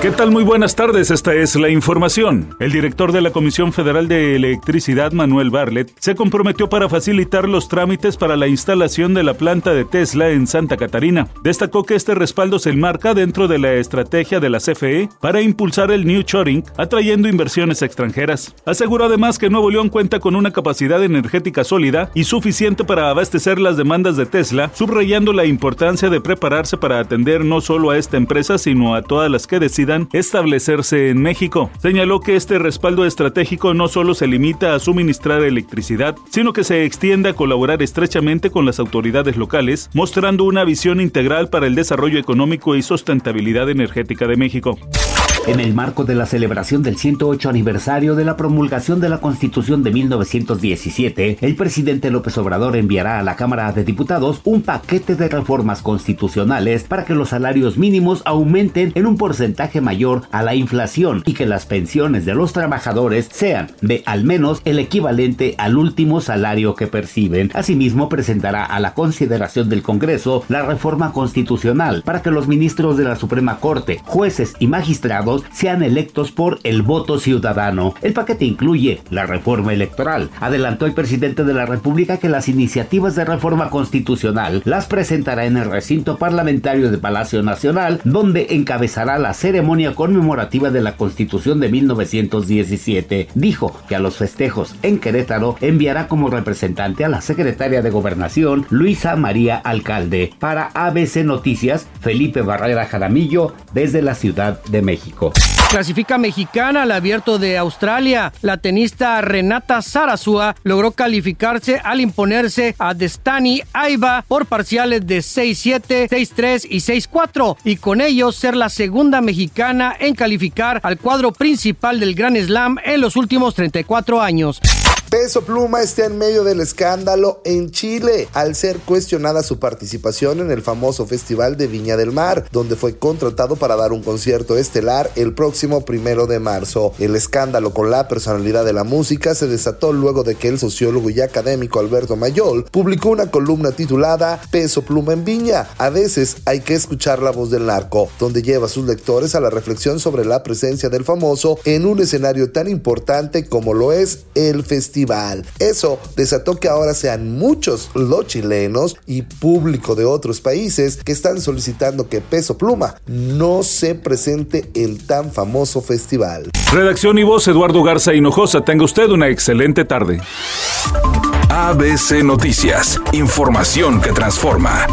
¿Qué tal? Muy buenas tardes, esta es la información. El director de la Comisión Federal de Electricidad, Manuel Barlet, se comprometió para facilitar los trámites para la instalación de la planta de Tesla en Santa Catarina. Destacó que este respaldo se enmarca dentro de la estrategia de la CFE para impulsar el New Shoring, atrayendo inversiones extranjeras. Aseguró además que Nuevo León cuenta con una capacidad energética sólida y suficiente para abastecer las demandas de Tesla, subrayando la importancia de prepararse para atender no solo a esta empresa, sino a todas las que establecerse en México. Señaló que este respaldo estratégico no solo se limita a suministrar electricidad, sino que se extiende a colaborar estrechamente con las autoridades locales, mostrando una visión integral para el desarrollo económico y sustentabilidad energética de México en el marco de la celebración del 108 aniversario de la promulgación de la Constitución de 1917, el presidente López Obrador enviará a la Cámara de Diputados un paquete de reformas constitucionales para que los salarios mínimos aumenten en un porcentaje mayor a la inflación y que las pensiones de los trabajadores sean de al menos el equivalente al último salario que perciben. Asimismo, presentará a la consideración del Congreso la reforma constitucional para que los ministros de la Suprema Corte, jueces y magistrados sean electos por el voto ciudadano. El paquete incluye la reforma electoral. Adelantó el presidente de la República que las iniciativas de reforma constitucional las presentará en el recinto parlamentario de Palacio Nacional, donde encabezará la ceremonia conmemorativa de la Constitución de 1917. Dijo que a los festejos en Querétaro enviará como representante a la secretaria de Gobernación, Luisa María Alcalde. Para ABC Noticias, Felipe Barrera Jaramillo, desde la Ciudad de México. Clasifica mexicana al abierto de Australia. La tenista Renata Sarasua logró calificarse al imponerse a Destani Aiba por parciales de 6-7, 6-3 y 6-4 y con ello ser la segunda mexicana en calificar al cuadro principal del Grand Slam en los últimos 34 años. Peso Pluma está en medio del escándalo en Chile al ser cuestionada su participación en el famoso Festival de Viña del Mar, donde fue contratado para dar un concierto estelar el próximo primero de marzo. El escándalo con la personalidad de la música se desató luego de que el sociólogo y académico Alberto Mayol publicó una columna titulada Peso Pluma en Viña. A veces hay que escuchar la voz del narco, donde lleva a sus lectores a la reflexión sobre la presencia del famoso en un escenario tan importante como lo es el festival eso desató que ahora sean muchos los chilenos y público de otros países que están solicitando que Peso Pluma no se presente en tan famoso festival. Redacción y voz Eduardo Garza Hinojosa. Tenga usted una excelente tarde. ABC Noticias. Información que transforma.